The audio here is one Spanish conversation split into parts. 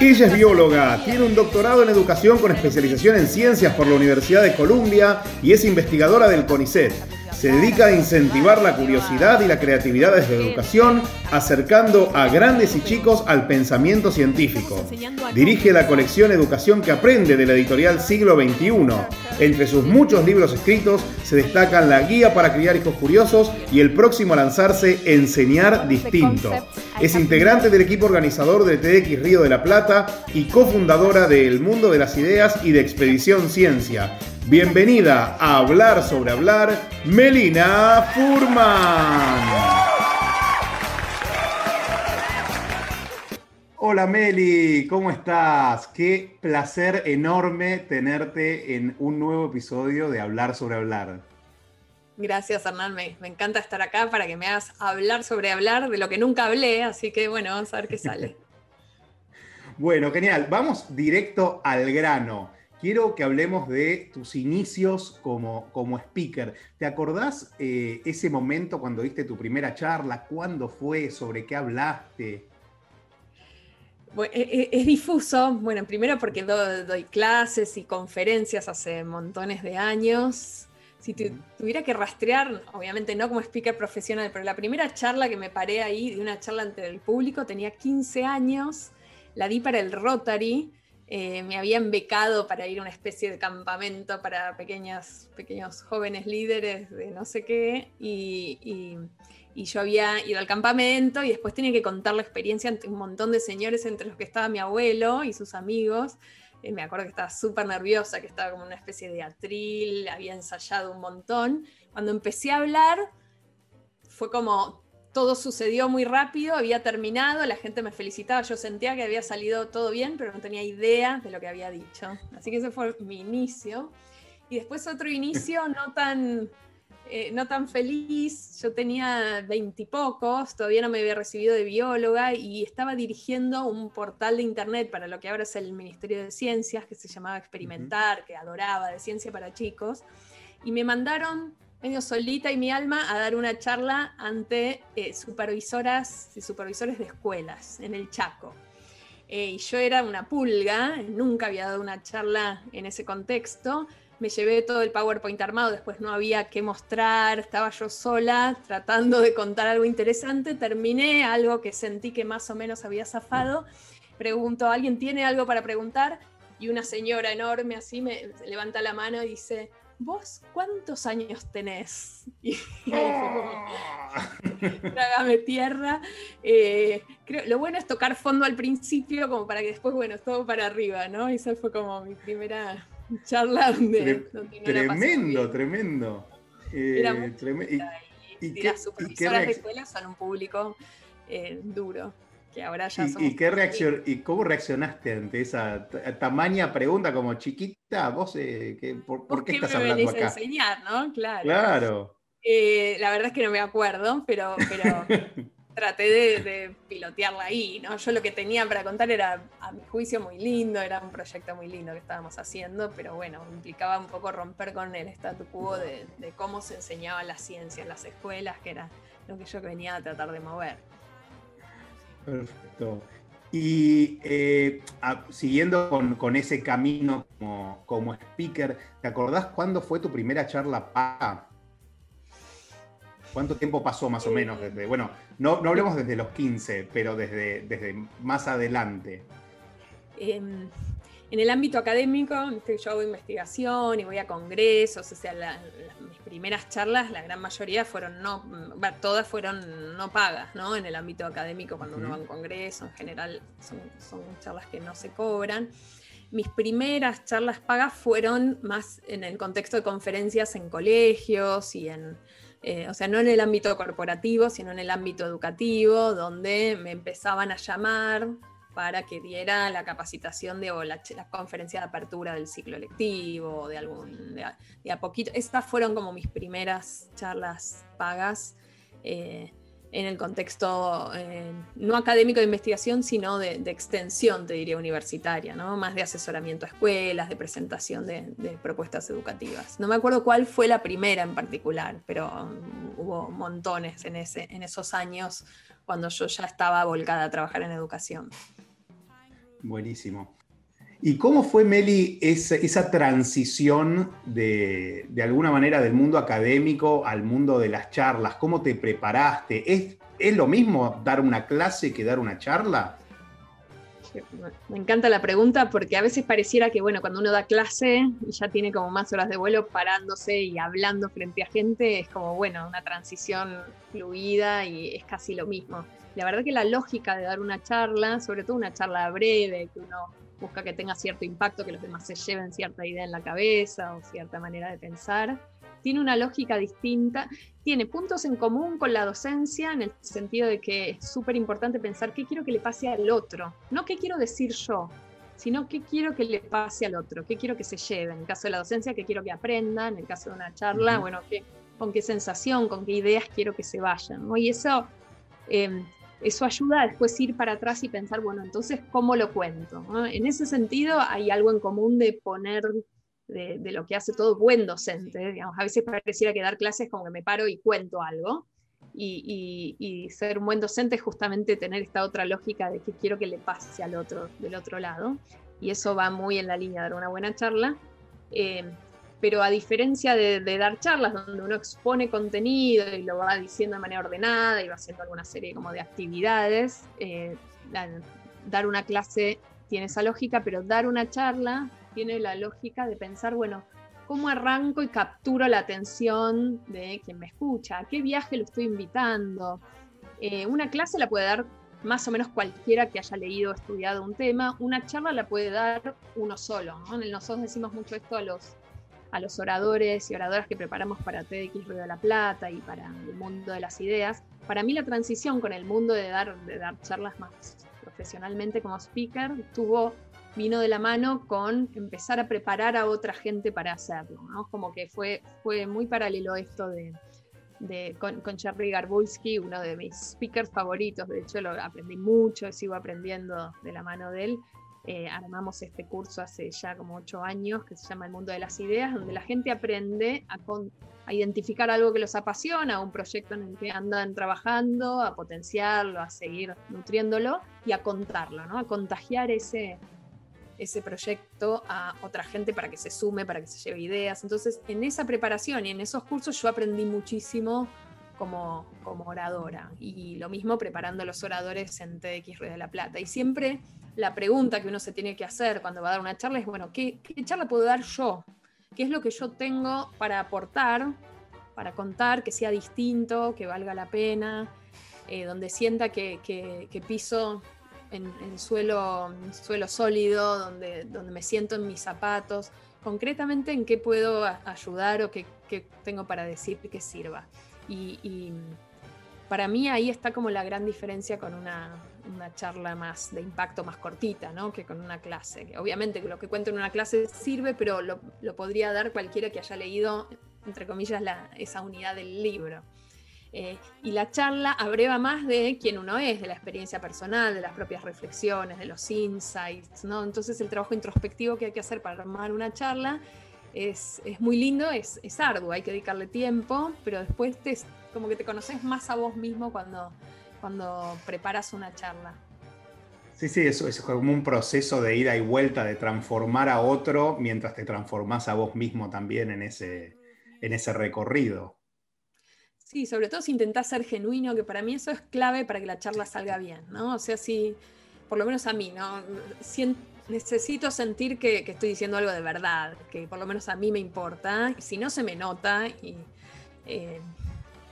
Ella es bióloga, tiene un doctorado en educación con especialización en ciencias por la Universidad de Columbia y es investigadora del CONICET. Se dedica a incentivar la curiosidad y la creatividad desde la educación, acercando a grandes y chicos al pensamiento científico. Dirige la colección Educación que Aprende de la editorial Siglo XXI. Entre sus muchos libros escritos se destacan La Guía para Criar Hijos Curiosos y el próximo a lanzarse Enseñar Distinto. Es integrante del equipo organizador de TX Río de la Plata y cofundadora de El Mundo de las Ideas y de Expedición Ciencia. Bienvenida a Hablar sobre Hablar, Melina Furman. Hola Meli, ¿cómo estás? Qué placer enorme tenerte en un nuevo episodio de Hablar sobre Hablar. Gracias, Hernán. Me, me, encanta estar acá para que me hagas hablar sobre hablar de lo que nunca hablé, así que bueno, vamos a ver qué sale. bueno, genial. Vamos directo al grano quiero que hablemos de tus inicios como, como speaker. ¿Te acordás eh, ese momento cuando diste tu primera charla? ¿Cuándo fue? ¿Sobre qué hablaste? E, e, es, difuso, bueno, primero porque doy clases y conferencias hace montones de años. Si tuviera que rastrear, obviamente no como speaker profesional, pero la primera charla que me paré ahí, de una charla ante el público, tenía 15 años, la di para el Rotary, eh, me habían becado para ir a una especie de campamento para pequeñas, pequeños jóvenes líderes de no sé qué, y, yo había ido al campamento y después tenía que contar la experiencia ante un montón de señores, entre los que estaba mi abuelo y sus amigos. Eh, me acuerdo que estaba súper nerviosa, que estaba como una especie de atril, había ensayado un montón. Cuando empecé a hablar, fue como todo sucedió muy rápido, había terminado, la gente me felicitaba, yo sentía que había salido todo bien, pero no tenía idea de lo que había dicho. Así que ese fue mi inicio. Y después otro inicio no tan, eh, no tan feliz, yo tenía veintipocos, todavía no me había recibido de bióloga y estaba dirigiendo un portal de internet para lo que ahora es el Ministerio de Ciencias, que se llamaba Experimentar, que adoraba de ciencia para chicos. Y me mandaron medio solita y mi alma a dar una charla ante eh, supervisoras y supervisores de escuelas en el Chaco. Eh, y yo era una pulga, nunca había dado una charla en ese contexto. Me llevé todo el PowerPoint armado, después no había qué mostrar, estaba yo sola tratando de contar algo interesante. Terminé algo que sentí que más o menos había zafado. Pregunto, ¿alguien tiene algo para preguntar? Y una señora enorme así me levanta la mano y dice, ¿vos cuántos años tenés? Y trágame tierra. Eh, creo, lo bueno es tocar fondo al principio, como para que después, bueno, es todo para arriba, ¿no? Esa fue como mi primera charla donde... tremendo, tremendo. Era muy y, y, las supervisoras de escuela son un público eh, duro ahora ya ¿Y, qué reacción, ¿Y cómo reaccionaste ante esa tamaña pregunta como chiquita? ¿Vos eh, por, qué, estás hablando acá? A enseñar, ¿no? Claro. Claro. Eh, la verdad es que no me acuerdo, pero, pero traté de, pilotearla ahí, ¿no? Yo lo que tenía para contar era, a mi juicio, muy lindo, era un proyecto muy lindo que estábamos haciendo, pero bueno, implicaba un poco romper con el statu quo de, de cómo se enseñaba la ciencia en las escuelas, que era lo que yo venía a tratar de mover. Perfecto. Y eh, siguiendo con, ese camino como, speaker, ¿te acordás cuándo fue tu primera charla paga? ¿Cuánto tiempo pasó más o menos desde, bueno, no, no hablemos desde los 15, pero desde, desde más adelante? Em, en el ámbito académico, yo hago investigación y voy a congresos, o sea, mis primeras charlas, la gran mayoría fueron no, todas fueron no pagas, ¿no? En el ámbito académico, cuando uno va a un congreso, en general son, charlas que no se cobran. Mis primeras charlas pagas fueron más en el contexto de conferencias en colegios y en, o sea, no en el ámbito corporativo, sino en el ámbito educativo, donde me empezaban a llamar para que diera la capacitación de, o la, conferencia de apertura del ciclo lectivo, de algún, de, a poquito. Estas fueron como mis primeras charlas pagas eh, en el contexto eh, no académico de investigación, sino de, extensión, te diría, universitaria, ¿no? más de asesoramiento a escuelas, de presentación de, propuestas educativas. No me acuerdo cuál fue la primera en particular, pero hubo montones en, ese, en esos años cuando yo ya estaba volcada a trabajar en educación. Buenísimo. ¿Y cómo fue, Meli, esa, transición de, de, alguna manera del mundo académico al mundo de las charlas? ¿Cómo te preparaste? ¿Es, ¿Es lo mismo dar una clase que dar una charla? Me encanta la pregunta porque a veces pareciera que, bueno, cuando uno da clase y ya tiene como más horas de vuelo parándose y hablando frente a gente, es como, bueno, una transición fluida y es casi lo mismo. La verdad que la lógica de dar una charla, sobre todo una charla breve, que uno busca que tenga cierto impacto, que los demás se lleven cierta idea en la cabeza o cierta manera de pensar, tiene una lógica distinta, tiene puntos en común con la docencia en el sentido de que es súper importante pensar qué quiero que le pase al otro, no qué quiero decir yo, sino qué quiero que le pase al otro, qué quiero que se lleve. En el caso de la docencia, qué quiero que aprenda, en el caso de una charla, bueno, qué, con qué sensación, con qué ideas quiero que se vayan. Y eso em, eso ayuda a después ir para atrás y pensar, bueno, entonces, ¿cómo lo cuento? En ese sentido, hay algo en común de poner de, lo que hace todo buen docente. Digamos, a veces pareciera que dar clases como que me paro y cuento algo. Y, ser un buen docente es justamente tener esta otra lógica de que quiero que le pase al otro del otro lado. Y eso va muy en la línea de dar una buena charla. Eh, pero a diferencia de, dar charlas donde uno expone contenido y lo va diciendo de manera ordenada y va haciendo alguna serie como de actividades, eh, dar una clase tiene esa lógica, pero dar una charla tiene la lógica de pensar, bueno, ¿cómo arranco y capturo la atención de quien me escucha? ¿A qué viaje lo estoy invitando? Eh, una clase la puede dar más o menos cualquiera que haya leído o estudiado un tema, una charla la puede dar uno solo. Nosotros decimos mucho esto a los a los oradores y oradoras que preparamos para TEDx Río de la Plata y para el mundo de las ideas. Para mí la transición con el mundo de dar, de dar charlas más profesionalmente como speaker tuvo, vino de la mano con empezar a preparar a otra gente para hacerlo. Como que fue, fue muy paralelo esto de, de, con, con Jerry Garbulski, uno de mis speakers favoritos, de hecho lo aprendí mucho, sigo aprendiendo de la mano de él, eh, armamos este curso hace ya como ocho años que se llama El Mundo de las Ideas, donde la gente aprende a, a, identificar algo que los apasiona, un proyecto en el que andan trabajando, a potenciarlo, a seguir nutriéndolo y a contarlo, ¿no? a contagiar ese, ese proyecto a otra gente para que se sume, para que se lleve ideas. Entonces, en esa preparación y en esos cursos yo aprendí muchísimo como, como oradora y lo mismo preparando los oradores en TDX Red de la Plata. Y siempre la pregunta que uno se tiene que hacer cuando va a dar una charla es, bueno, ¿qué, charla puedo dar yo? ¿Qué es lo que yo tengo para aportar, para contar, que sea distinto, que valga la pena, eh, donde sienta que, piso en, suelo, suelo sólido, donde, donde me siento en mis zapatos? Concretamente, ¿en qué puedo ayudar o qué, tengo para decir que sirva? y para mí ahí está como la gran diferencia con una, una charla más de impacto más cortita, ¿no? Que con una clase. Obviamente que lo que cuento en una clase sirve, pero lo, lo podría dar cualquiera que haya leído, entre comillas, la, esa unidad del libro. Eh, y la charla abreva más de quién uno es, de la experiencia personal, de las propias reflexiones, de los insights, ¿no? Entonces el trabajo introspectivo que hay que hacer para armar una charla es, es muy lindo, es, es, arduo, hay que dedicarle tiempo, pero después te, como que te conoces más a vos mismo cuando, cuando preparas una charla. Sí, sí, eso es como un proceso de ida y vuelta, de transformar a otro mientras te transformás a vos mismo también en ese, en ese recorrido. Sí, sobre todo si intentás ser genuino, que para mí eso es clave para que la charla salga bien, ¿no? O sea, si, por lo menos a mí, ¿no? necesito sentir que, estoy diciendo algo de verdad, que por lo menos a mí me importa, si no se me nota, y eh,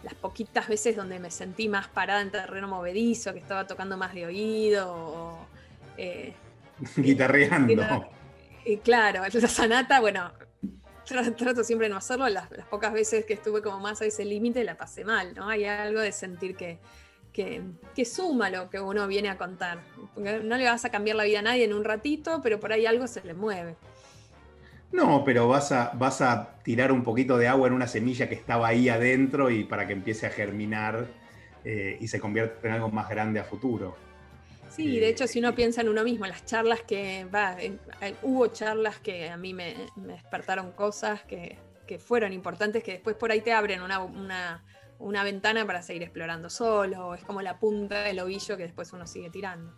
las poquitas veces donde me sentí más parada en terreno movedizo, que estaba tocando más de oído, o, eh, guitarreando. Y claro, la sanata, bueno, trato siempre de no hacerlo, las, pocas veces que estuve como más a ese límite la pasé mal, ¿no? Hay algo de sentir que, que, suma lo que uno viene a contar. no le vas a cambiar la vida a nadie en un ratito, pero por ahí algo se le mueve. No, pero vas a, vas a tirar un poquito de agua en una semilla que estaba ahí adentro y para que empiece a germinar eh, y se convierta en algo más grande a futuro. Sí, de hecho, si uno piensa en uno mismo, las charlas que, va, hubo charlas que a mí me, despertaron cosas que, fueron importantes, que después por ahí te abren una, ventana para seguir explorando solo, es como la punta del ovillo que después uno sigue tirando.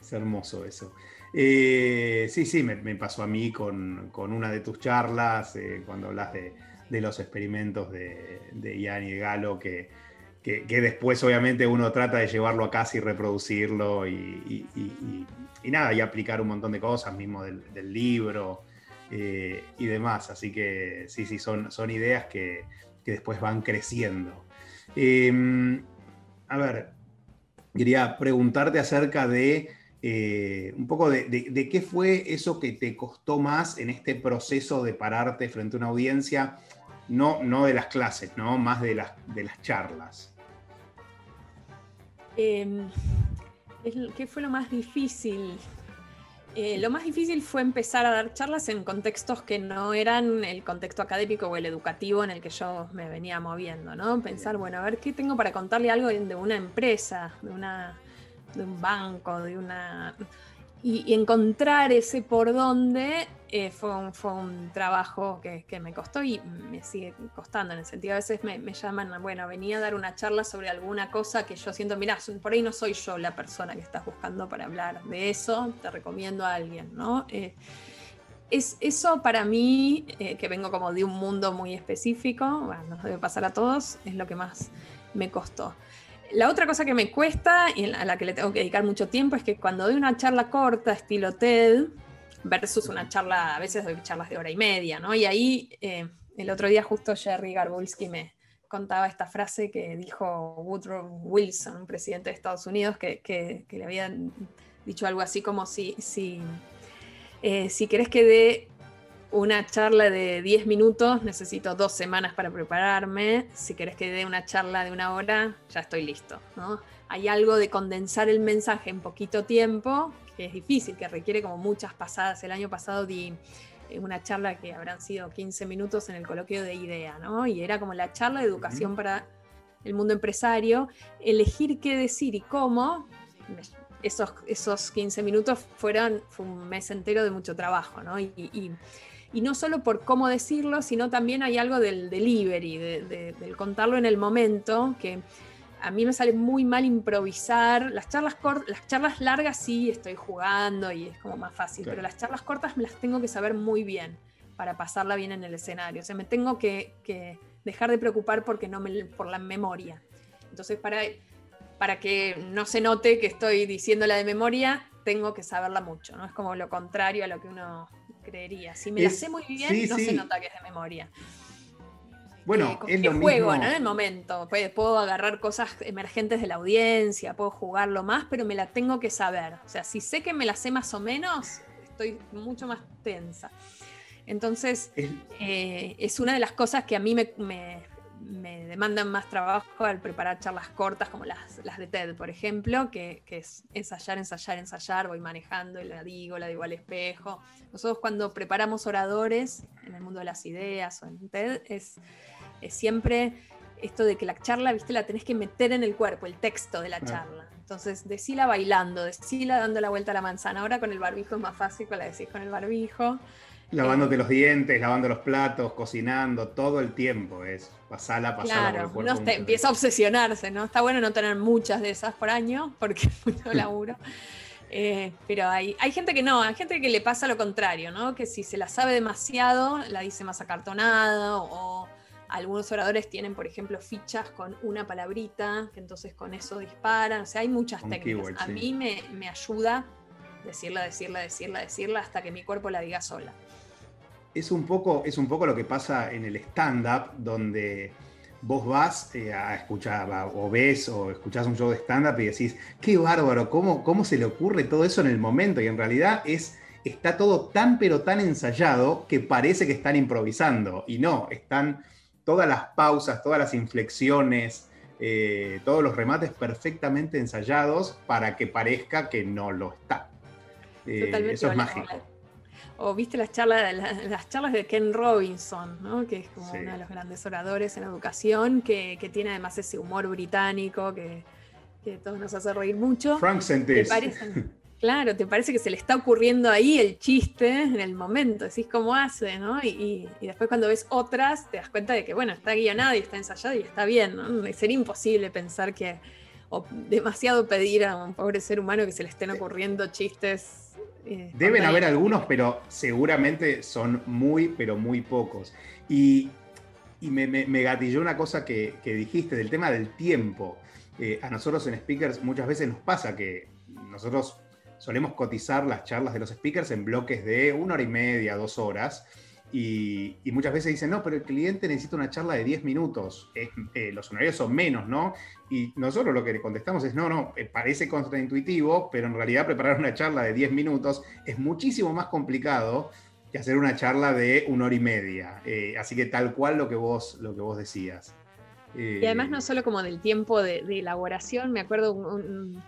Es hermoso eso. Eh, sí, sí, me, pasó a mí con, una de tus charlas, eh, cuando hablas de, los experimentos de, de y Galo, que, que, después obviamente uno trata de llevarlo a casa y reproducirlo y, nada, y aplicar un montón de cosas, mismo del, libro eh, y demás. Así que sí, sí, son, son ideas que, después van creciendo. Em, a ver, quería preguntarte acerca de eh, un poco de, qué fue eso que te costó más en este proceso de pararte frente a una audiencia, no, no de las clases, ¿no? más de las, de las charlas. Em, ¿Qué fue lo más difícil? Eh, lo más difícil fue empezar a dar charlas en contextos que no eran el contexto académico o el educativo en el que yo me venía moviendo, ¿no? Pensar, bueno, a ver qué tengo para contarle algo de una empresa, de, una, de un banco, de una y, encontrar ese por dónde eh, fue, un, trabajo que, me costó y me sigue costando. En el sentido, a veces me, llaman, bueno, venía a dar una charla sobre alguna cosa que yo siento, mira, por ahí no soy yo la persona que estás buscando para hablar de eso, te recomiendo a alguien, ¿no? Eh, es, eso para mí, eh, que vengo como de un mundo muy específico, bueno, nos debe pasar a todos, es lo que más me costó. La otra cosa que me cuesta y a la que le tengo que dedicar mucho tiempo es que cuando doy una charla corta, estilo TED, versus una charla, a veces doy charlas de hora y media, ¿no? Y ahí eh, el otro día justo Jerry Garbulski me contaba esta frase que dijo Woodrow Wilson, un presidente de Estados Unidos, que, le habían dicho algo así como si, si, eh, si querés que dé una charla de 10 minutos, necesito dos semanas para prepararme. Si querés que dé una charla de una hora, ya estoy listo. ¿no? Hay algo de condensar el mensaje en poquito tiempo, que es difícil, que requiere como muchas pasadas. El año pasado di eh, una charla que habrán sido 15 minutos en el coloquio de IDEA, ¿no? Y era como la charla de educación para el mundo empresario, elegir qué decir y cómo. Esos, esos 15 minutos fueron, fue un mes entero de mucho trabajo, ¿no? y y no solo por cómo decirlo, sino también hay algo del delivery, del contarlo en el momento, que a mí me sale muy mal improvisar. Las charlas, las charlas largas sí estoy jugando y es como más fácil, pero las charlas cortas me las tengo que saber muy bien para pasarla bien en el escenario. O sea, me tengo que, dejar de preocupar porque no me, por la memoria. Entonces, para, para que no se note que estoy diciéndola de memoria, tengo que saberla mucho, ¿no? Es como lo contrario a lo que uno creería. Si me la sé muy bien, no se nota que es de memoria. Bueno, eh, es lo juego, ¿no? En el momento. Puedo agarrar cosas emergentes de la audiencia, puedo jugarlo más, pero me la tengo que saber. O sea, si sé que me la sé más o menos, estoy mucho más tensa. Entonces, eh, es una de las cosas que a mí me, me demandan más trabajo al preparar charlas cortas como las, las de TED, por ejemplo, que, es ensayar, ensayar, ensayar, voy manejando y la digo, la digo al espejo. Nosotros cuando preparamos oradores en el mundo de las ideas o en TED es, siempre esto de que la charla, viste, la tenés que meter en el cuerpo, el texto de la charla. Entonces, decila bailando, decila dando la vuelta a la manzana. Ahora con el barbijo es más fácil, la decís con el barbijo. Lavándote los dientes, lavando los platos, cocinando, todo el tiempo es pasala, pasala claro, por el cuerpo. empieza a obsesionarse, ¿no? Está bueno no tener muchas de esas por año, porque es mucho laburo. Eh, pero hay, hay gente que no, hay gente que le pasa lo contrario, ¿no? Que si se la sabe demasiado, la dice más acartonada, o algunos oradores tienen, por ejemplo, fichas con una palabrita, que entonces con eso disparan. O sea, hay muchas técnicas. a mí me, me ayuda decirla, decirla, decirla, decirla, hasta que mi cuerpo la diga sola es un poco, es un poco lo que pasa en el stand-up, donde vos vas eh, a escuchar, o ves o escuchás un show de stand-up y decís, qué bárbaro, ¿cómo, ¿cómo se le ocurre todo eso en el momento? Y en realidad es está todo tan pero tan ensayado que parece que están improvisando. Y no, están todas las pausas, todas las inflexiones, eh, todos los remates perfectamente ensayados para que parezca que no lo está. Eh, eso es mágico. O viste las charlas, las, charlas de Ken Robinson, ¿no? que es como uno de los grandes oradores en educación, que, tiene además ese humor británico que, que todos nos hace reír mucho. Frank Sentis. Claro, te parece que se le está ocurriendo ahí el chiste en el momento, decís cómo hace, ¿no? Y, después cuando ves otras, te das cuenta de que, bueno, está guionado y está ensayado y está bien, ¿no? Sería imposible pensar que, o demasiado pedir a un pobre ser humano que se le estén ocurriendo chistes. Eh, Deben haber algunos, pero seguramente son muy, pero muy pocos. Y, me, gatilló una cosa que, dijiste del tema del tiempo. Eh, a nosotros en Speakers muchas veces nos pasa que nosotros solemos cotizar las charlas de los speakers en bloques de una hora y media, dos horas. Y, muchas veces dicen, no, pero el cliente necesita una charla de 10 minutos. Eh, los honorarios son menos, ¿no? Y nosotros lo que le contestamos es, no, no, eh, parece contraintuitivo, pero en realidad preparar una charla de 10 minutos es muchísimo más complicado que hacer una charla de una hora y media. Eh, así que tal cual lo que vos, lo que vos decías. y además no solo como del tiempo de, elaboración, me acuerdo un, un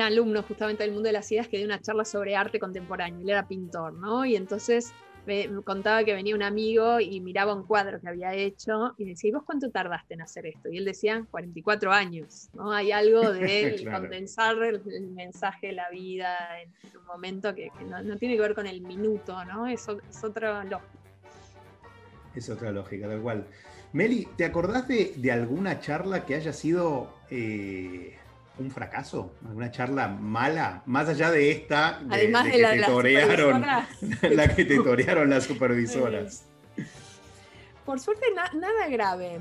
alumno justamente del mundo de las ideas que dio una charla sobre arte contemporáneo, él era pintor, ¿no? Y entonces me, contaba que venía un amigo y miraba un cuadro que había hecho y decía, ¿y vos cuánto tardaste en hacer esto? Y él decía, 44 años, ¿no? Hay algo de condensar el, mensaje de la vida en un momento que, no, tiene que ver con el minuto, ¿no? Es, es otra lógica. Es otra lógica, tal cual. Meli, ¿te acordás de, alguna charla que haya sido... Eh, un fracaso, una charla mala, más allá de esta, Además de, la, que te torearon, la que te torearon las supervisoras. Por suerte nada grave.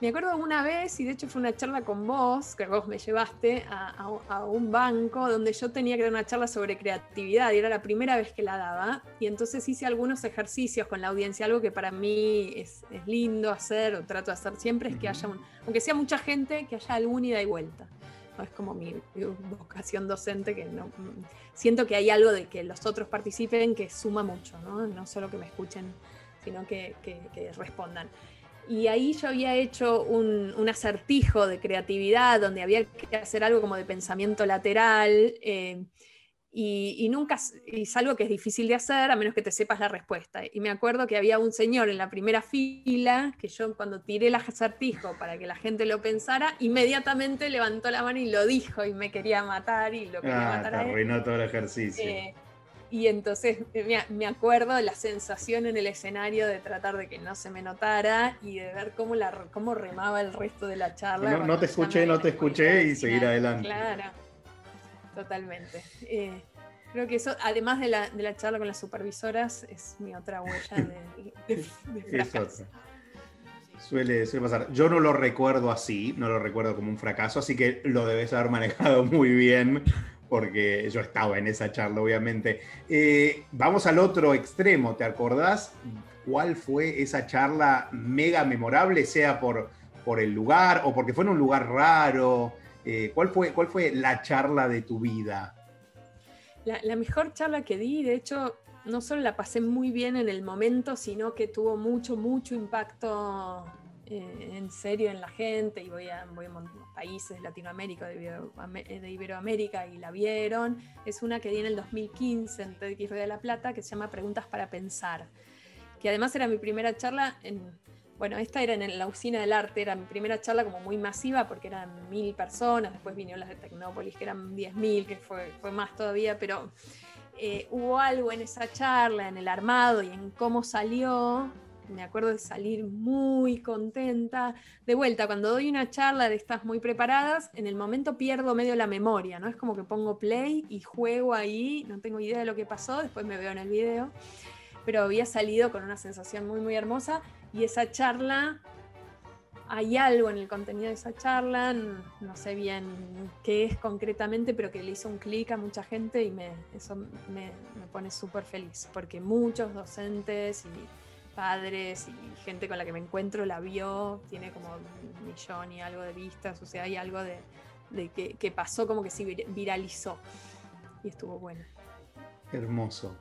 Me acuerdo una vez, y de hecho fue una charla con vos, que vos me llevaste a, un banco donde yo tenía que dar una charla sobre creatividad y era la primera vez que la daba. Y entonces hice algunos ejercicios con la audiencia, algo que para mí es, lindo hacer o trato de hacer siempre, es que haya, un, aunque sea mucha gente, que haya algún ida y vuelta. ¿no? Es como mi, vocación docente, que no, siento que hay algo de que los otros participen que suma mucho, no, no solo que me escuchen, sino que, que respondan y ahí yo había hecho un, acertijo de creatividad donde había que hacer algo como de pensamiento lateral eh, y, nunca, y es algo que es difícil de hacer a menos que te sepas la respuesta. Y me acuerdo que había un señor en la primera fila que yo cuando tiré el acertijo para que la gente lo pensara, inmediatamente levantó la mano y lo dijo y me quería matar y lo quería ah, matar. Te arruinó todo el ejercicio. Eh, y entonces eh, me, acuerdo de la sensación en el escenario de tratar de que no se me notara y de ver cómo, la, cómo remaba el resto de la charla. No, te escuché, no te escuché y seguir adelante. Claro, totalmente. Eh, creo que eso, además de la, de la, charla con las supervisoras, es mi otra huella de, de, Suele, suele, pasar. Yo no lo recuerdo así, no lo recuerdo como un fracaso, así que lo debes haber manejado muy bien porque yo estaba en esa charla, obviamente. Eh, vamos al otro extremo, ¿te acordás cuál fue esa charla mega memorable, sea por, por el lugar o porque fue en un lugar raro? Eh, ¿cuál, fue, ¿Cuál fue la charla de tu vida? La, mejor charla que di, de hecho, no solo la pasé muy bien en el momento, sino que tuvo mucho, mucho impacto eh, en serio en la gente y voy a, voy a países de Latinoamérica, de, Iberoamérica y la vieron. Es una que di en el 2015 en TEDx de la Plata que se llama Preguntas para Pensar, que además era mi primera charla en... Bueno, esta era en la usina del arte, era mi primera charla como muy masiva porque eran mil personas, después vinieron las de Tecnópolis que eran diez mil, que fue, fue más todavía, pero eh, hubo algo en esa charla, en el armado y en cómo salió, me acuerdo de salir muy contenta. De vuelta, cuando doy una charla de estas muy preparadas, en el momento pierdo medio la memoria, ¿no? Es como que pongo play y juego ahí, no tengo idea de lo que pasó, después me veo en el video, pero había salido con una sensación muy, muy hermosa y esa charla, hay algo en el contenido de esa charla, no sé bien qué es concretamente, pero que le hizo un clic a mucha gente y me, eso me, me pone súper feliz, porque muchos docentes y padres y gente con la que me encuentro la vio, tiene como un millón y algo de vistas, o sea, hay algo de, que, pasó como que se viralizó y estuvo bueno. Hermoso.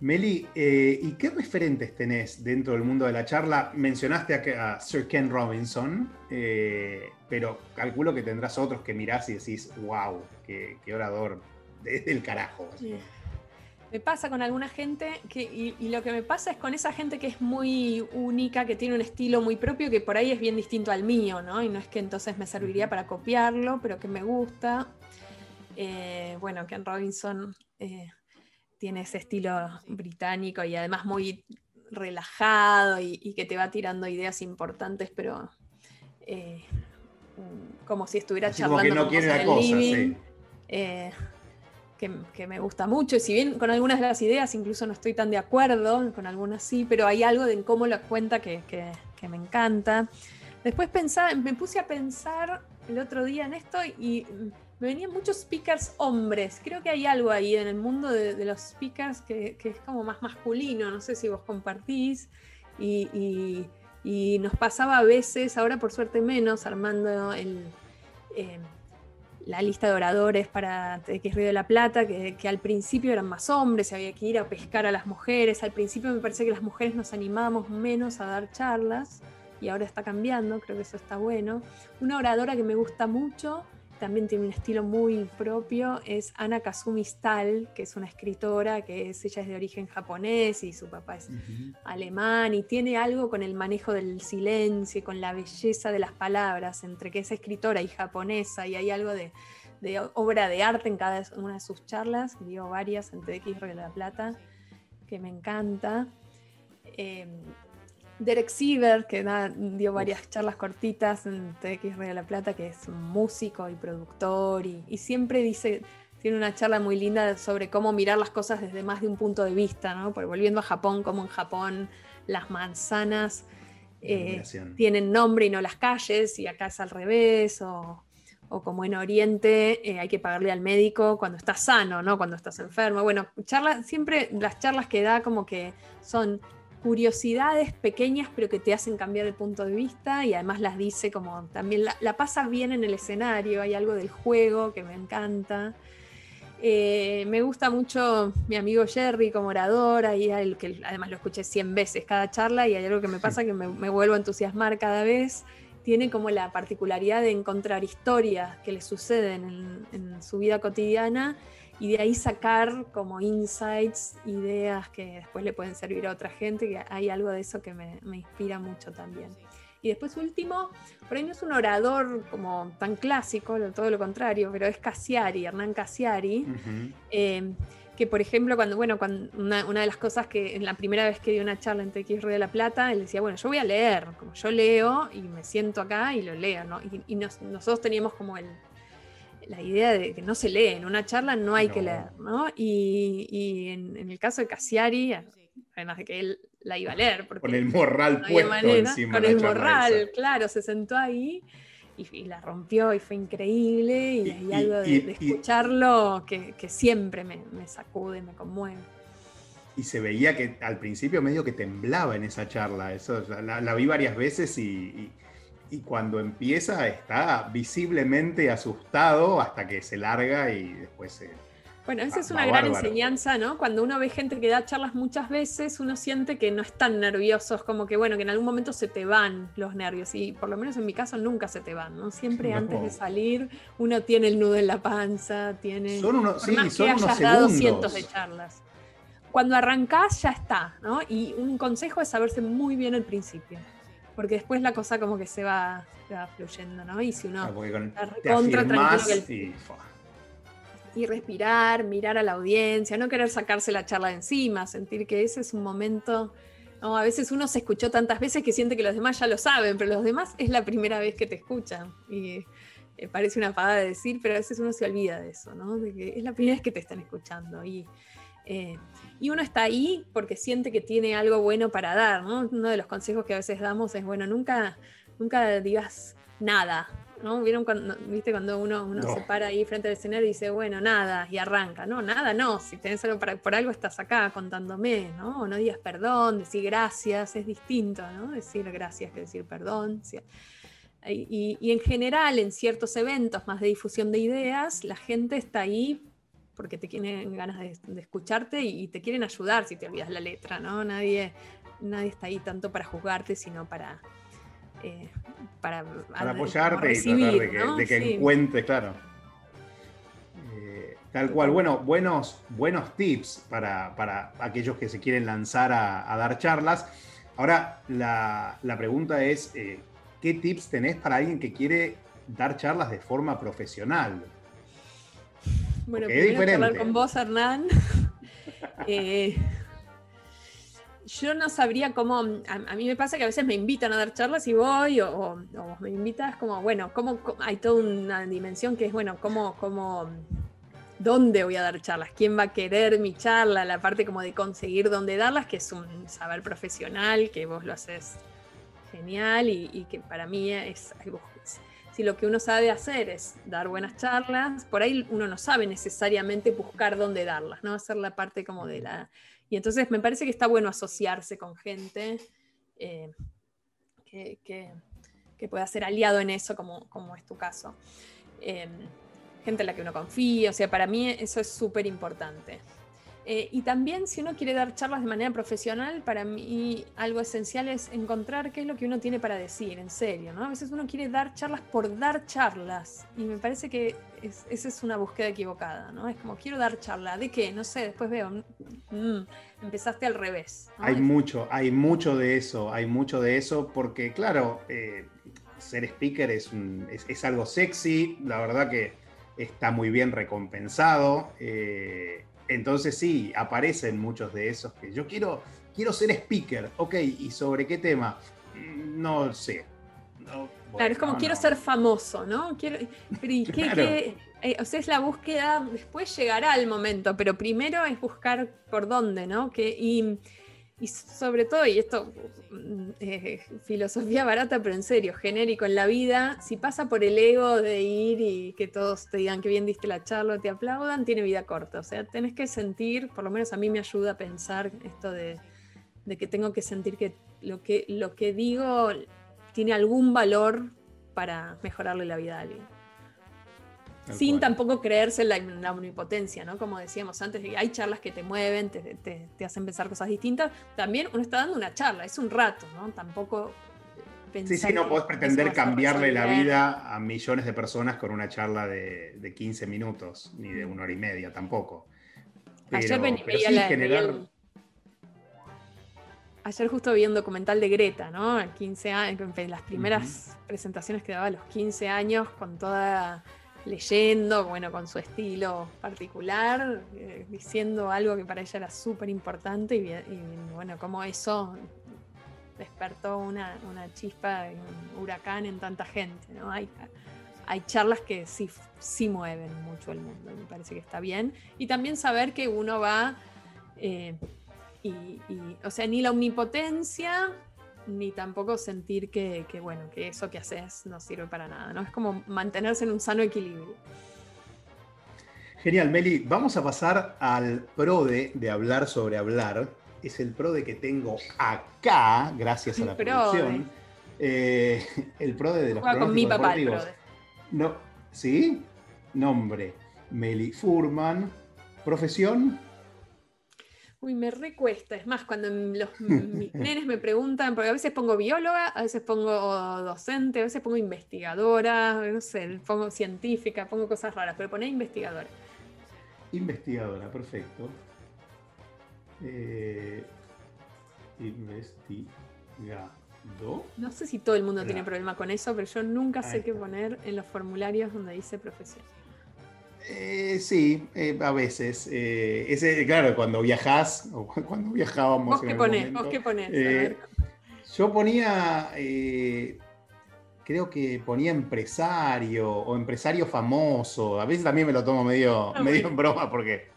Meli, eh, ¿y qué referentes tenés dentro del mundo de la charla? Mencionaste a, Sir Ken Robinson, eh, pero calculo que tendrás otros que mirás y decís, wow, qué, orador, desde el carajo. Me pasa con alguna gente que, y, lo que me pasa es con esa gente que es muy única, que tiene un estilo muy propio, que por ahí es bien distinto al mío, ¿no? Y no es que entonces me serviría para copiarlo, pero que me gusta. Eh, bueno, Ken Robinson tiene ese estilo británico y además muy relajado y, que te va tirando ideas importantes, pero eh, como si estuviera charlando no en el living. Eh, que, me gusta mucho, y si bien con algunas de las ideas incluso no estoy tan de acuerdo, con algunas sí, pero hay algo de cómo lo cuenta que, que me encanta. Después pensaba, me puse a pensar el otro día en esto y me venían muchos speakers hombres. Creo que hay algo ahí en el mundo de, los speakers que, es como más masculino, no sé si vos compartís. Y, nos pasaba a veces, ahora por suerte menos, armando el, eh, la lista de oradores para TX Río de la Plata, que, que, al principio eran más hombres, había que ir a pescar a las mujeres. Al principio me parece que las mujeres nos animábamos menos a dar charlas y ahora está cambiando, creo que eso está bueno. Una oradora que me gusta mucho también tiene un estilo muy propio, es Ana Kazumi Stahl, que es una escritora que es, ella es de origen japonés y su papá es alemán y tiene algo con el manejo del silencio y con la belleza de las palabras, entre que es escritora y japonesa y hay algo de, obra de arte en cada una de sus charlas, dio varias en TX de la Plata, que me encanta. Em, Derek Siever, que dio varias charlas cortitas en TX de la Plata, que es músico y productor, y, siempre dice, tiene una charla muy linda sobre cómo mirar las cosas desde más de un punto de vista, ¿no? Porque volviendo a Japón, como en Japón las manzanas eh, tienen nombre y no las calles, y acá es al revés, o, como en Oriente eh, hay que pagarle al médico cuando estás sano, ¿no? Cuando estás enfermo. Bueno, charla, siempre las charlas que da como que son curiosidades pequeñas pero que te hacen cambiar el punto de vista y además las dice como también la, pasa bien en el escenario, hay algo del juego que me encanta. Eh, me gusta mucho mi amigo Jerry como orador, y el que además lo escuché 100 veces cada charla y hay algo que me pasa que me, vuelvo a entusiasmar cada vez. Tiene como la particularidad de encontrar historias que le suceden en su vida cotidiana y de ahí sacar como insights, ideas que después le pueden servir a otra gente, que hay algo de eso que me, inspira mucho también. Y después último, por ahí no es un orador como tan clásico, todo lo contrario, pero es Cassiari, Hernán Cassiari, eh, que por ejemplo, cuando, bueno, cuando una, de las cosas que en la primera vez que dio una charla en TX de la Plata, él decía, bueno, yo voy a leer, como yo leo y me siento acá y lo leo, ¿no? Y, nosotros teníamos como el, la idea de que no se lee, en una charla no hay que leer, ¿no? Y, en, el caso de Cassiari, además de que él la iba a leer. Porque con el morral puesto encima. Con el morral, claro, se sentó ahí y, la rompió y fue increíble y, hay algo de, escucharlo que, siempre me, sacude, me conmueve. Y se veía que al principio medio que temblaba en esa charla, eso la vi varias veces y y cuando empieza está visiblemente asustado hasta que se larga y después se... Bueno, esa es una gran enseñanza, ¿no? Cuando uno ve gente que da charlas muchas veces, uno siente que no están nerviosos, como que, bueno, que en algún momento se te van los nervios. Y por lo menos en mi caso nunca se te van, ¿no? Siempre antes de salir uno tiene el nudo en la panza, tiene... Son unos, sí, son hayas dado cientos de charlas. Cuando arrancás ya está, ¿no? Y un consejo es saberse muy bien el principio porque después la cosa como que se va, fluyendo, ¿no? Y si uno ah, contra tranquilo y, respirar, mirar a la audiencia, no querer sacarse la charla de encima, sentir que ese es un momento. No, a veces uno se escuchó tantas veces que siente que los demás ya lo saben, pero los demás es la primera vez que te escuchan. Y eh, parece una pagada de decir, pero a veces uno se olvida de eso, ¿no? De que es la primera vez que te están escuchando. Y eh, y uno está ahí porque siente que tiene algo bueno para dar, ¿no? Uno de los consejos que a veces damos es, bueno, nunca, nunca digas nada, ¿no? ¿Vieron cuando, viste, cuando uno, uno se para ahí frente al escenario y dice, bueno, nada, y arranca, no, nada, no, si tenés algo para, por algo estás acá contándome, ¿no? O no digas perdón, decir gracias, es distinto, ¿no? Decir gracias que decir perdón. Y, y en general, en ciertos eventos más de difusión de ideas, la gente está ahí porque te tienen ganas de, escucharte y, te quieren ayudar si te olvidas la letra, ¿no? Nadie, nadie está ahí tanto para juzgarte, sino para... Eh, para, apoyarte y tratar de que, encuentres, claro. Eh, tal cual. Bueno, buenos, buenos tips para, aquellos que se quieren lanzar a, dar charlas. Ahora, la, pregunta es, eh, ¿qué tips tenés para alguien que quiere dar charlas de forma profesional? Bueno, primero hablar con vos, Hernán. Eh, yo no sabría cómo. A, mí me pasa que a veces me invitan a dar charlas y voy, o, me invitas como, bueno, cómo, hay toda una dimensión que es, bueno, cómo, cómo, dónde voy a dar charlas, quién va a querer mi charla, la parte como de conseguir dónde darlas, que es un saber profesional, que vos lo haces genial y, y que para mí es algo si lo que uno sabe hacer es dar buenas charlas, por ahí uno no sabe necesariamente buscar dónde darlas, ¿no? Hacer la parte como de la... Y entonces me parece que está bueno asociarse con gente eh, que, pueda ser aliado en eso, como, como es tu caso. Eh, gente en la que uno confía, o sea, para mí eso es súper importante. Eh, y también si uno quiere dar charlas de manera profesional, para mí algo esencial es encontrar qué es lo que uno tiene para decir, en serio, ¿no? A veces uno quiere dar charlas por dar charlas y me parece que esa es una búsqueda equivocada, ¿no? Es como, quiero dar charla, ¿de qué? No sé, después veo, mm, mm, empezaste al revés. Hay mucho, hay mucho de eso, hay mucho de eso porque, claro, eh, ser speaker es, es, algo sexy, la verdad que está muy bien recompensado. Eh, entonces sí, aparecen muchos de esos que yo quiero, quiero ser speaker, ok, ¿y sobre qué tema? Mm, no sé. claro, es como quiero ser famoso, ¿no? Quiero, eh, o sea, es la búsqueda, después llegará el momento, pero primero es buscar por dónde, ¿no? Que, y, y sobre todo, y esto, eh, filosofía barata, pero en serio, genérico en la vida, si pasa por el ego de ir y que todos te digan que bien diste la charla, te aplaudan, tiene vida corta. O sea, tenés que sentir, por lo menos a mí me ayuda a pensar esto de, que tengo que sentir que lo, que lo que digo tiene algún valor para mejorarle la vida a alguien sin tampoco creerse en la, omnipotencia, ¿no? Como decíamos antes, hay charlas que te mueven, te, hacen pensar cosas distintas. También uno está dando una charla, es un rato, ¿no? Tampoco Sí, sí, no podés pretender cambiarle la vida a millones de personas con una charla de, 15 minutos, ni de una hora y media tampoco. Ayer veía la, generar... Ayer justo vi un documental de Greta, ¿no? 15 años, las primeras presentaciones que daba a los 15 años con toda leyendo, bueno, con su estilo particular, eh, diciendo algo que para ella era súper importante y, bueno, como eso despertó una, chispa, un huracán en tanta gente, ¿no? Hay, hay charlas que sí, sí mueven mucho el mundo, me parece que está bien. Y también saber que uno va, eh, y, o sea, ni la omnipotencia, ni tampoco sentir que, bueno, que eso que haces no sirve para nada, ¿no? Es como mantenerse en un sano equilibrio. Genial, Meli. Vamos a pasar al PRODE de hablar sobre hablar. Es el PRODE que tengo acá, gracias a la producción. Eh, el PRODE de los con mi papá No, ¿Sí? Nombre, Meli Furman. Profesión, Uy, me recuesta. Es más, cuando los mis nenes me preguntan, porque a veces pongo bióloga, a veces pongo docente, a veces pongo investigadora, no sé, pongo científica, pongo cosas raras, pero poné investigadora. Investigadora, perfecto. Eh, investigado. No sé si todo el mundo tiene problema con eso, pero yo nunca sé qué poner en los formularios donde dice profesión. Eh, sí, eh, a veces. Eh, ese, claro, cuando viajas, o cuando viajábamos. ¿Vos qué ponés? ¿Vos qué ponés? yo ponía, creo que ponía empresario o empresario famoso. A veces también me lo tomo medio, ah, medio en broma porque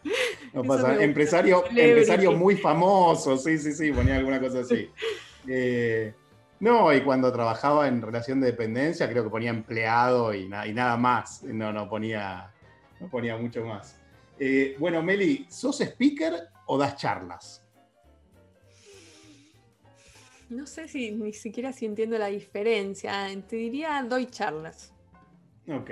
no pasa. Empresario, empresario muy famoso, sí, sí, sí, ponía alguna cosa así. no, y cuando trabajaba en relación de dependencia, creo que ponía empleado y, y nada más. No, no ponía no ponía mucho más. Eh, bueno, Meli, ¿sos speaker o das charlas? No sé si ni siquiera si entiendo la diferencia. Te diría, doy charlas. Ok.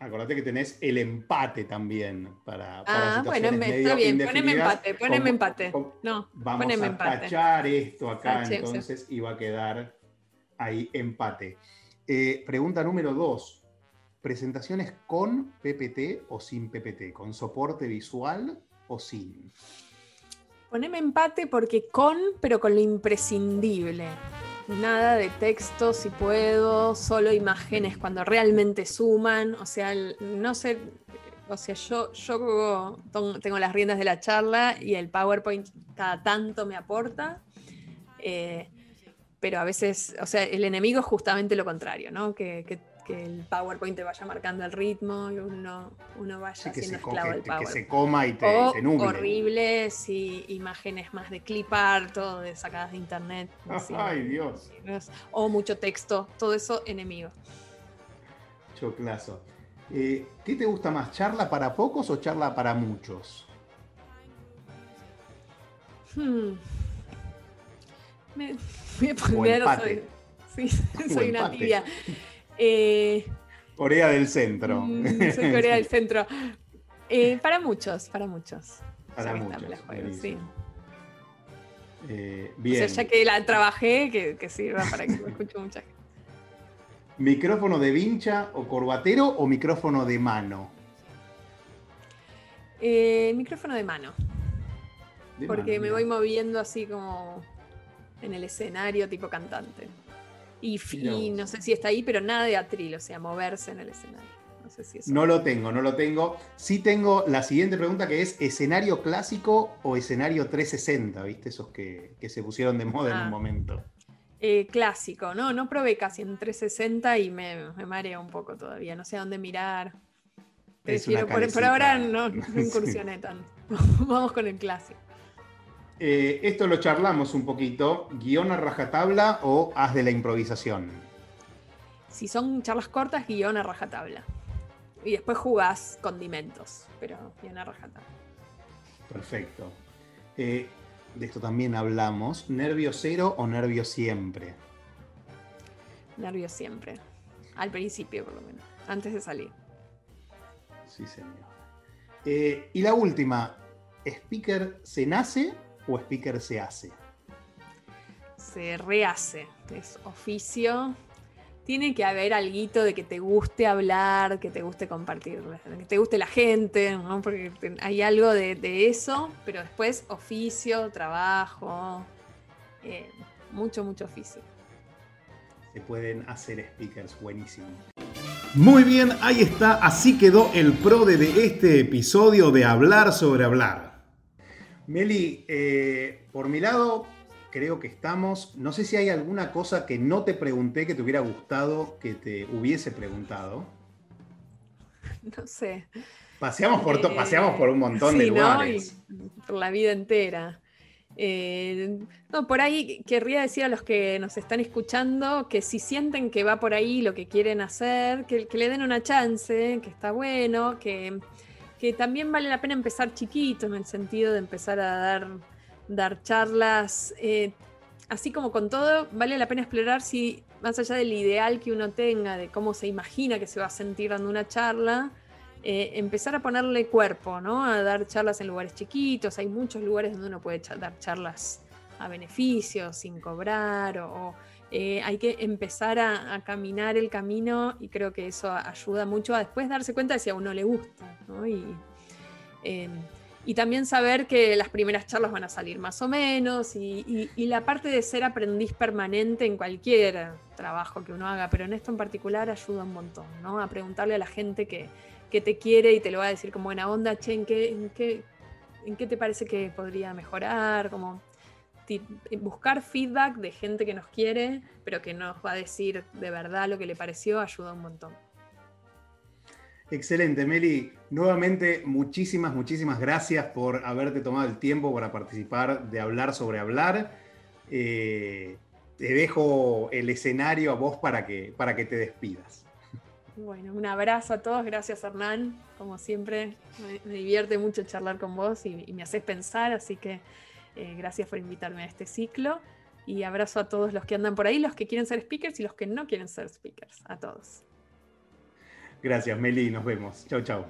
Acordate que tenés el empate también para, para ah, bueno, está bien, poneme empate, poneme empate. no, vamos a empate. tachar esto acá entonces y va a quedar ahí empate. Eh, pregunta número dos. ¿Presentaciones con PPT o sin PPT? ¿Con soporte visual o sin? Poneme empate porque con, pero con lo imprescindible. Nada de texto si puedo, solo imágenes cuando realmente suman. O sea, no sé, o sea, yo, yo tengo las riendas de la charla y el PowerPoint cada tanto me aporta. Eh, pero a veces, o sea, el enemigo es justamente lo contrario, ¿no? Que, que el PowerPoint te vaya marcando el ritmo y uno, uno vaya siendo esclavo del PowerPoint. Que se coma y te, o horribles y imágenes más de clip art, todo de sacadas de internet. Ay, Dios. O mucho texto, todo eso enemigo. Choclazo. Eh, ¿Qué te gusta más, charla para pocos o charla para muchos? Hmm. Me voy a poner. Soy, sí, soy una tía. Eh, Corea del Centro. Mm, soy Corea del Centro. Eh, para muchos, para muchos. Para muchos. sí. Eh, bien. O sea, ya que la trabajé, que, sirva para que me escuche mucha gente. ¿Micrófono de vincha o corbatero o micrófono de mano? micrófono de mano. porque me voy moviendo así como en el escenario tipo cantante. Y, no sé si está ahí, pero nada de atril, o sea, moverse en el escenario. No sé si eso. No lo tengo, no lo tengo. Sí tengo la siguiente pregunta que es: ¿escenario clásico o escenario 360? ¿Viste? Esos que, se pusieron de moda en un ah. momento. Eh, clásico, ¿no? No probé casi en 360 y me, me mareo un poco todavía. No sé a dónde mirar. Prefiero, por, por, ahora no, no incursioné tanto. Vamos con el clásico. Eh, esto lo charlamos un poquito. ¿Guión a rajatabla o haz de la improvisación? Si son charlas cortas, guion a rajatabla. Y después jugás condimentos, pero guion a rajatabla. Perfecto. Eh, de esto también hablamos. ¿Nervio cero o nervio siempre? Nervio siempre. Al principio, por lo menos. Antes de salir. Sí, señor. Eh, y la última. ¿Speaker se nace o speaker se hace? Se rehace, es oficio. Tiene que haber algo de que te guste hablar, que te guste compartir, que te guste la gente, ¿no? porque hay algo de, eso, pero después oficio, trabajo, eh, mucho, mucho oficio. Se pueden hacer speakers, buenísimo. Muy bien, ahí está, así quedó el pro de este episodio de Hablar sobre Hablar. Meli, eh, por mi lado, creo que estamos. No sé si hay alguna cosa que no te pregunté que te hubiera gustado que te hubiese preguntado. No sé. Paseamos por, eh, paseamos por un montón de lugares. por la vida entera. Eh, no, por ahí querría decir a los que nos están escuchando que si sienten que va por ahí lo que quieren hacer, que, que le den una chance, que está bueno, que que también vale la pena empezar chiquito en el sentido de empezar a dar, dar charlas. Eh, así como con todo, vale la pena explorar si, más allá del ideal que uno tenga, de cómo se imagina que se va a sentir dando una charla, eh, empezar a ponerle cuerpo, ¿no? A dar charlas en lugares chiquitos. Hay muchos lugares donde uno puede dar charlas a beneficio, sin cobrar, o, eh, hay que empezar a, caminar el camino y creo que eso ayuda mucho a después darse cuenta de si a uno le gusta. Em, y, también saber que las primeras charlas van a salir más o menos y, la parte de ser aprendiz permanente en cualquier trabajo que uno haga, pero en esto en particular ayuda un montón, ¿no? A preguntarle a la gente que, te quiere y te lo va a decir como buena onda, che, ¿en qué, en qué, en qué te parece que podría mejorar? Como buscar feedback de gente que nos quiere, pero que nos va a decir de verdad lo que le pareció, ayuda un montón. Excelente, Meli. Nuevamente, muchísimas, muchísimas gracias por haberte tomado el tiempo para participar de hablar sobre hablar. Eh, te dejo el escenario a vos para que, para que te despidas. Bueno, un abrazo a todos. Gracias, Hernán. Como siempre, me, divierte mucho charlar con vos y, y me haces pensar, así que eh, gracias por invitarme a este ciclo y abrazo a todos los que andan por ahí, los que quieren ser speakers y los que no quieren ser speakers, a todos. Gracias, Meli. Nos vemos. Chau, chau.